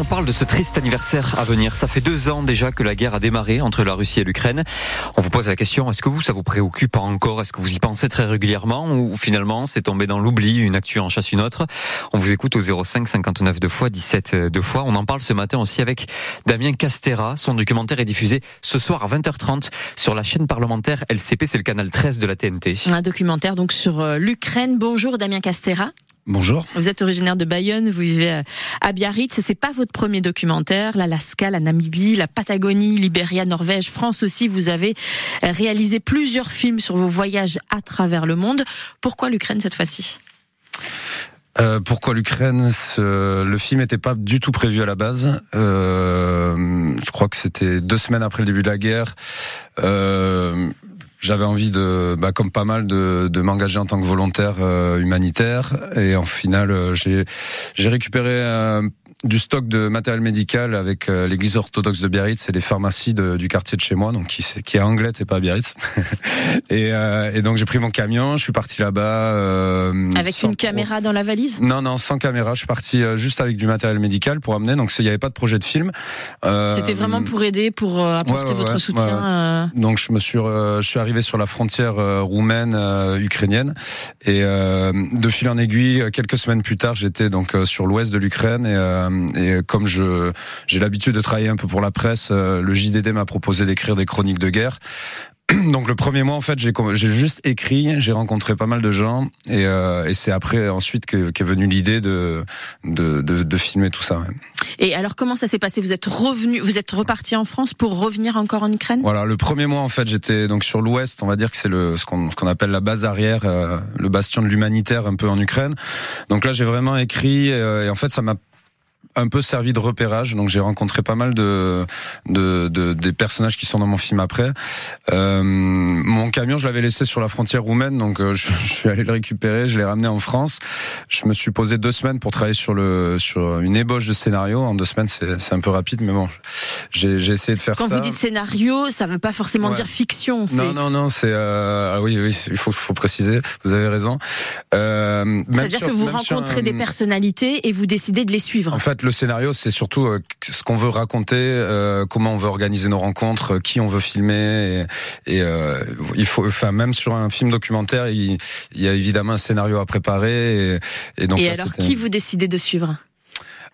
on parle de ce triste anniversaire à venir. Ça fait deux ans déjà que la guerre a démarré entre la Russie et l'Ukraine. On vous pose la question, est-ce que vous, ça vous préoccupe encore? Est-ce que vous y pensez très régulièrement? Ou finalement, c'est tombé dans l'oubli, une actu en chasse une autre? On vous écoute au 05 59 deux fois, 17 deux fois. On en parle ce matin aussi avec Damien Castera. Son documentaire est diffusé ce soir à 20h30 sur la chaîne parlementaire LCP, c'est le canal 13 de la TNT. Un documentaire donc sur euh, l'Ukraine. Bonjour Damien Castera. Bonjour. Vous êtes originaire de Bayonne, vous vivez à Biarritz. C'est pas votre premier documentaire. L'Alaska, la Namibie, la Patagonie, Libéria, Norvège, France aussi. Vous avez euh, réalisé plusieurs films sur vos voyages à travers le monde. Pourquoi l'Ukraine cette fois-ci? Euh, pourquoi l'Ukraine? Le film n'était pas du tout prévu à la base. Euh, je crois que c'était deux semaines après le début de la guerre. Euh, j'avais envie de, bah, comme pas mal, de, de m'engager en tant que volontaire euh, humanitaire. Et en final, euh, j'ai, récupéré euh, du stock de matériel médical avec euh, l'église orthodoxe de Biarritz et les pharmacies de, du quartier de chez moi, donc qui, qui est Anglet et pas Biarritz. et, euh, et, donc j'ai pris mon camion, je suis parti là-bas. Euh, avec une caméra dans la valise? Non, non, sans caméra. Je suis parti juste avec du matériel médical pour amener. Donc il n'y avait pas de projet de film. C'était vraiment pour aider, pour apporter votre soutien. Donc je me suis, je suis arrivé sur la frontière roumaine ukrainienne et de fil en aiguille, quelques semaines plus tard, j'étais donc sur l'ouest de l'Ukraine et euh, et comme je j'ai l'habitude de travailler un peu pour la presse, euh, le JDD m'a proposé d'écrire des chroniques de guerre. Donc le premier mois en fait j'ai juste écrit, j'ai rencontré pas mal de gens et, euh, et c'est après ensuite qu'est est venue l'idée de, de, de de filmer tout ça. Et alors comment ça s'est passé? Vous êtes revenu, vous êtes reparti en France pour revenir encore en Ukraine? Voilà, le premier mois en fait j'étais donc sur l'Ouest, on va dire que c'est le ce qu'on qu'on appelle la base arrière, le bastion de l'humanitaire un peu en Ukraine. Donc là j'ai vraiment écrit et en fait ça m'a un peu servi de repérage. Donc j'ai rencontré pas mal de, de, de, des personnages qui sont dans mon film après. Euh, mon camion, je l'avais laissé sur la frontière roumaine, donc euh, je, je, suis allé le récupérer, je l'ai ramené en France. Je me suis posé deux semaines pour travailler sur le sur une ébauche de scénario. En deux semaines, c'est un peu rapide, mais bon, j'ai essayé de faire Quand ça. Quand vous dites scénario, ça veut pas forcément ouais. dire fiction. Non, non, non, c'est euh, ah oui, oui, il faut faut préciser. Vous avez raison. Euh, C'est-à-dire que vous rencontrez un... des personnalités et vous décidez de les suivre. En fait, le scénario, c'est surtout euh, ce qu'on veut raconter, euh, comment on veut organiser nos rencontres, qui on veut filmer. Et, et euh, il faut, enfin, même sur un film documentaire, il, il y a évidemment un scénario à préparer. Et, et donc, et là, alors, qui vous décidez de suivre?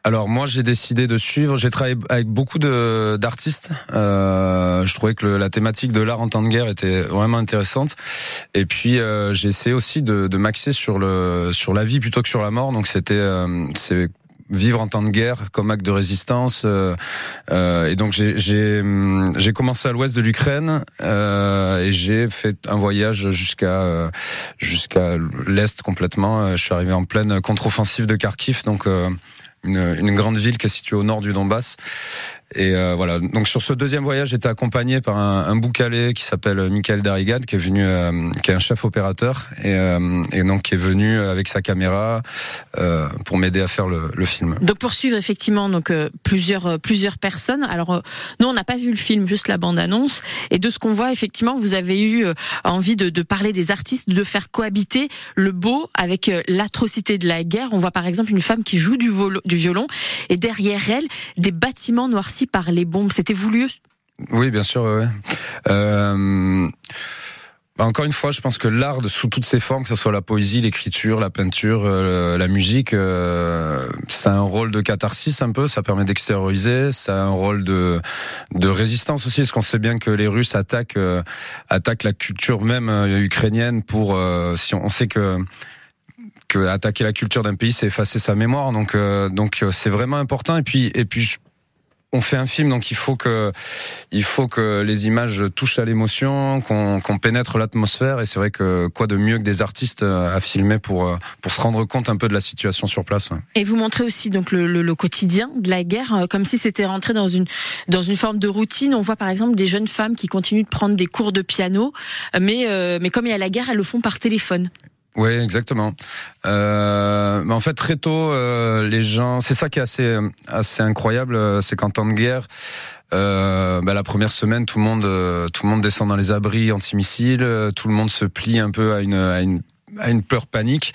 Alors moi j'ai décidé de suivre. J'ai travaillé avec beaucoup d'artistes. Euh, je trouvais que le, la thématique de l'art en temps de guerre était vraiment intéressante. Et puis euh, j'ai essayé aussi de, de m'axer sur le sur la vie plutôt que sur la mort. Donc c'était euh, vivre en temps de guerre comme acte de résistance. Euh, euh, et donc j'ai j'ai commencé à l'ouest de l'Ukraine euh, et j'ai fait un voyage jusqu'à jusqu'à l'est complètement. Je suis arrivé en pleine contre-offensive de Kharkiv, donc une, grande ville qui est située au nord du Donbass. Et euh, voilà. Donc sur ce deuxième voyage, j'étais accompagné par un, un qui s'appelle Michael Darigad, qui est venu, euh, qui est un chef opérateur, et, euh, et, donc qui est venu avec sa caméra euh, pour m'aider à faire le, le, film. Donc pour suivre effectivement donc euh, plusieurs plusieurs personnes. Alors nous on n'a pas vu le film, juste la bande annonce. Et de ce qu'on voit effectivement, vous avez eu envie de, de, parler des artistes, de faire cohabiter le beau avec l'atrocité de la guerre. On voit par exemple une femme qui joue du, du violon et derrière elle des bâtiments par les bombes. C'était voulu Oui, bien sûr. Euh... Bah encore une fois, je pense que l'art sous toutes ses formes, que ce soit la poésie, l'écriture, la peinture, euh, la musique, euh, ça a un rôle de catharsis un peu, ça permet d'extérioriser, ça a un rôle de résistance aussi, parce qu'on sait bien que les Russes attaquent attaquent la culture même ukrainienne pour si on, sait que que attaquer la culture d'un pays, c'est effacer sa mémoire. Donc, donc c'est vraiment important. Et puis, et puis, on fait un film, donc il faut que, il faut que les images touchent à l'émotion, qu'on qu pénètre l'atmosphère. Et c'est vrai que quoi de mieux que des artistes à filmer pour pour se rendre compte un peu de la situation sur place. Et vous montrez aussi donc le, le, le, quotidien de la guerre, comme si c'était rentré dans une dans une forme de routine. On voit par exemple des jeunes femmes qui continuent de prendre des cours de piano, mais euh, mais comme il y a la guerre, elles le font par téléphone. Oui, exactement. Euh, mais en fait, très tôt, euh, les gens, c'est ça qui est assez assez incroyable, c'est qu'en temps de guerre, euh, bah, la première semaine, tout le monde tout le monde descend dans les abris antimissiles, tout le monde se plie un peu à une à une à une peur panique.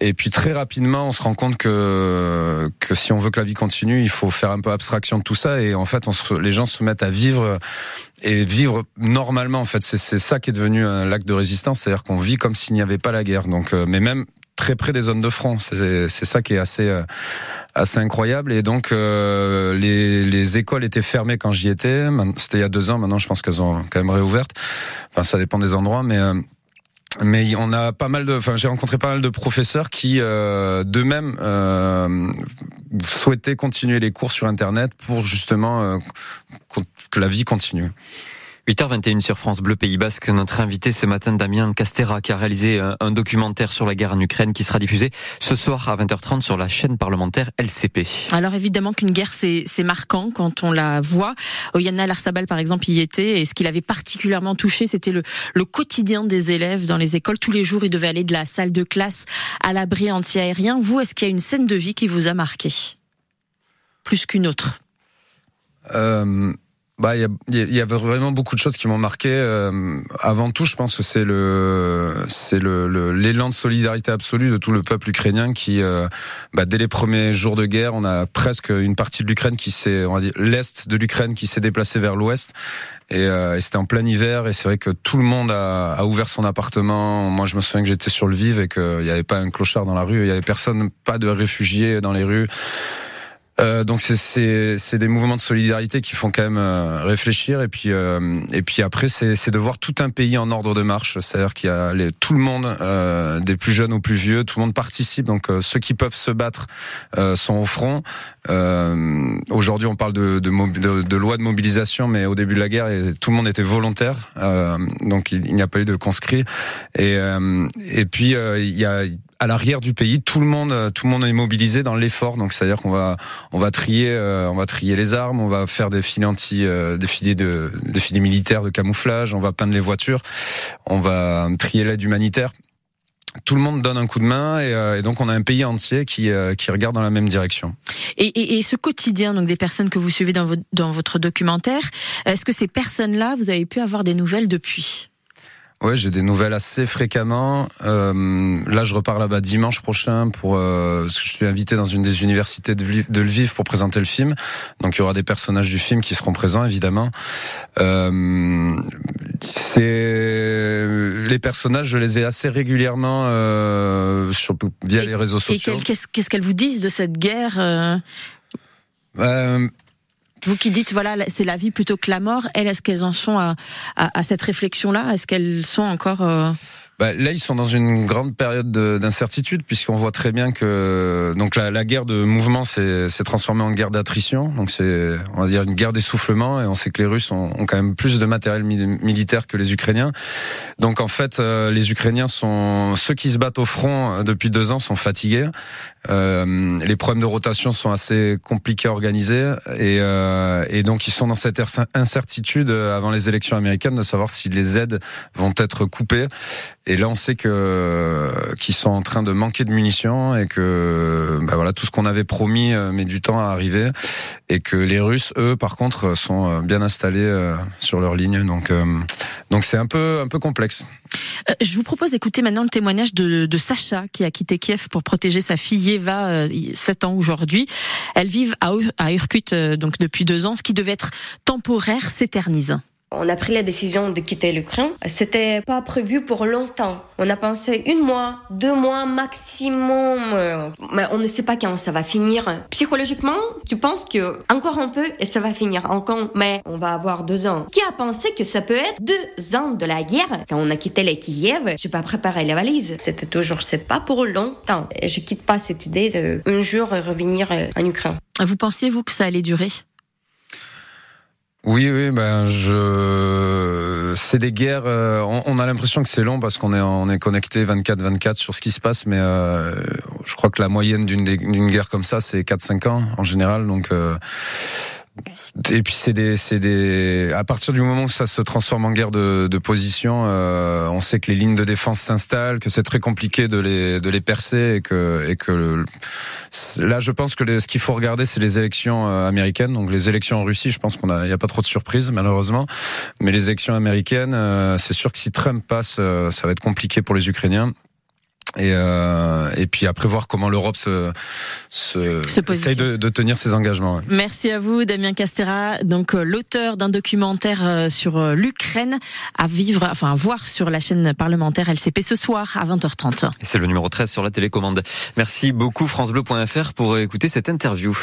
Et puis très rapidement, on se rend compte que que si on veut que la vie continue, il faut faire un peu abstraction de tout ça. Et en fait, on les gens se mettent à vivre et vivre normalement. En fait, c'est ça qui est devenu un lac de résistance, c'est-à-dire qu'on vit comme s'il n'y avait pas la guerre. Donc, euh, mais même très près des zones de front. C'est ça qui est assez euh, assez incroyable. Et donc euh, les, les écoles étaient fermées quand j'y étais. C'était il y a deux ans. Maintenant, je pense qu'elles ont quand même réouvertes. Enfin, ça dépend des endroits, mais mais on a pas mal de, enfin j'ai rencontré pas mal de professeurs qui euh, d'eux-mêmes euh, souhaitaient continuer les cours sur internet pour justement euh, que la vie continue. 8h21 sur France Bleu Pays Basque. Notre invité ce matin, Damien Castera, qui a réalisé un, documentaire sur la guerre en Ukraine qui sera diffusé ce soir à 20h30 sur la chaîne parlementaire LCP. Alors évidemment qu'une guerre, c'est marquant quand on la voit. Oyana Larsabal, par exemple, y était. Et ce qui l'avait particulièrement touché, c'était le, le quotidien des élèves dans les écoles. Tous les jours, ils devaient aller de la salle de classe à l'abri anti-aérien. Vous, est-ce qu'il y a une scène de vie qui vous a marqué? Plus qu'une autre euh, bah, il y, y, avait vraiment beaucoup de choses qui m'ont marqué. Euh, avant tout, je pense que c'est le, c'est le, l'élan de solidarité absolue de tout le peuple ukrainien qui, euh, bah, dès les premiers jours de guerre, on a presque une partie de l'Ukraine qui s'est, on va dire, l'est de l'Ukraine qui s'est déplacée vers l'ouest. Et, euh, et c'était en plein hiver, et c'est vrai que tout le monde a, a, ouvert son appartement. Moi, je me souviens que j'étais sur le Vive et qu'il n'y avait pas un clochard dans la rue, il y avait personne, pas de réfugiés dans les rues. Euh, donc c'est des mouvements de solidarité qui font quand même euh, réfléchir et puis euh, et puis après c'est de voir tout un pays en ordre de marche, c'est-à-dire qu'il y a les, tout le monde, euh, des plus jeunes aux plus vieux, tout le monde participe. Donc ceux qui peuvent se battre sont au front. Aujourd'hui on parle de, de, de, loi de mobilisation, mais au début de la guerre tout le monde était volontaire, donc il, il n'y a pas eu de conscrits. Et et puis il y a à l'arrière du pays, tout le monde, euh, tout le monde est mobilisé dans l'effort. Donc, c'est-à-dire qu'on va, on va trier, euh, on va trier les armes, on va faire des filets anti, euh, des filets de, des filets militaires de camouflage, on va peindre les voitures, on va trier l'aide humanitaire. Tout le monde donne un coup de main et, donc on a un pays entier qui, qui regarde dans la même direction. Et, et, et, ce quotidien donc des personnes que vous suivez dans votre, dans votre documentaire, est-ce que ces personnes-là, vous avez pu avoir des nouvelles depuis? Ouais, j'ai des nouvelles assez fréquemment. Euh, là, je repars là-bas dimanche prochain pour. Euh, parce que je suis invité dans une des universités de Lviv pour présenter le film. Donc, il y aura des personnages du film qui seront présents, évidemment. Euh, c'est les personnages, je les ai assez régulièrement euh, sur via les réseaux sociaux. Et qu'est-ce qu'elles vous disent de cette guerre euh? Euh, vous qui dites voilà c'est la vie plutôt que la mort, elles est-ce qu'elles en sont à, cette réflexion là Est-ce qu'elles sont encore euh, bah, là, ils sont dans une grande période d'incertitude puisqu'on voit très bien que donc la, la guerre de mouvement s'est transformée en guerre d'attrition. Donc c'est on va dire une guerre d'essoufflement et on sait que les Russes ont, ont, quand même plus de matériel militaire que les Ukrainiens. Donc en fait, euh, les Ukrainiens sont ceux qui se battent au front euh, depuis deux ans sont fatigués. Euh, les problèmes de rotation sont assez compliqués à organiser et, euh, et donc ils sont dans cette incertitude avant les élections américaines de savoir si les aides vont être coupées. Et là, on sait que qu'ils sont en train de manquer de munitions et que bah voilà tout ce qu'on avait promis euh, met du temps à arriver et que les Russes, eux, par contre, sont euh, bien installés euh, sur leur ligne. Donc donc c'est un peu un peu complexe. Je vous propose d'écouter maintenant le témoignage de, de, Sacha qui a quitté Kiev pour protéger sa fille Eva, 7 ans aujourd'hui. Elle vit à, à Urkut donc depuis deux ans. Ce qui devait être temporaire s'éternise. On a pris la décision de quitter l'Ukraine. C'était pas prévu pour longtemps. On a pensé une mois, deux mois maximum. Mais on ne sait pas quand ça va finir. Psychologiquement, tu penses que encore un peu et ça va finir encore. Mais on va avoir deux ans. Qui a pensé que ça peut être deux ans de la guerre? Quand on a quitté les Kiev, j'ai pas préparé les valises. C'était toujours, c'est pas pour longtemps. Et je quitte pas cette idée de un jour revenir en Ukraine. Vous pensiez, vous, que ça allait durer? Oui, oui, ben je, c'est des guerres. Euh, on, a l'impression que c'est long parce qu'on est on est connecté 24/24 sur ce qui se passe, mais euh, je crois que la moyenne d'une d'une guerre comme ça, c'est 4-5 ans en général. Donc euh, et puis c'est des, c'est des. À partir du moment où ça se transforme en guerre de, de position, euh, on sait que les lignes de défense s'installent, que c'est très compliqué de les, de les percer et que, et que là, je pense que ce qu'il faut regarder, c'est les élections euh, américaines. Donc les élections en Russie, je pense qu'on a, il y a pas trop de surprises malheureusement, mais les élections américaines, euh, c'est sûr que si Trump passe, ça va être compliqué pour les Ukrainiens. Et, euh, et puis après voir comment l'Europe se, se, Se essaye de, de tenir ses engagements. ouais. Merci à vous, Damien Castera, donc euh, l'auteur d'un documentaire euh, sur l'Ukraine à vivre, enfin à voir sur la chaîne parlementaire LCP ce soir à 20h30. Et c'est le numéro 13 sur la télécommande. Merci beaucoup FranceBleu.fr pour écouter cette interview.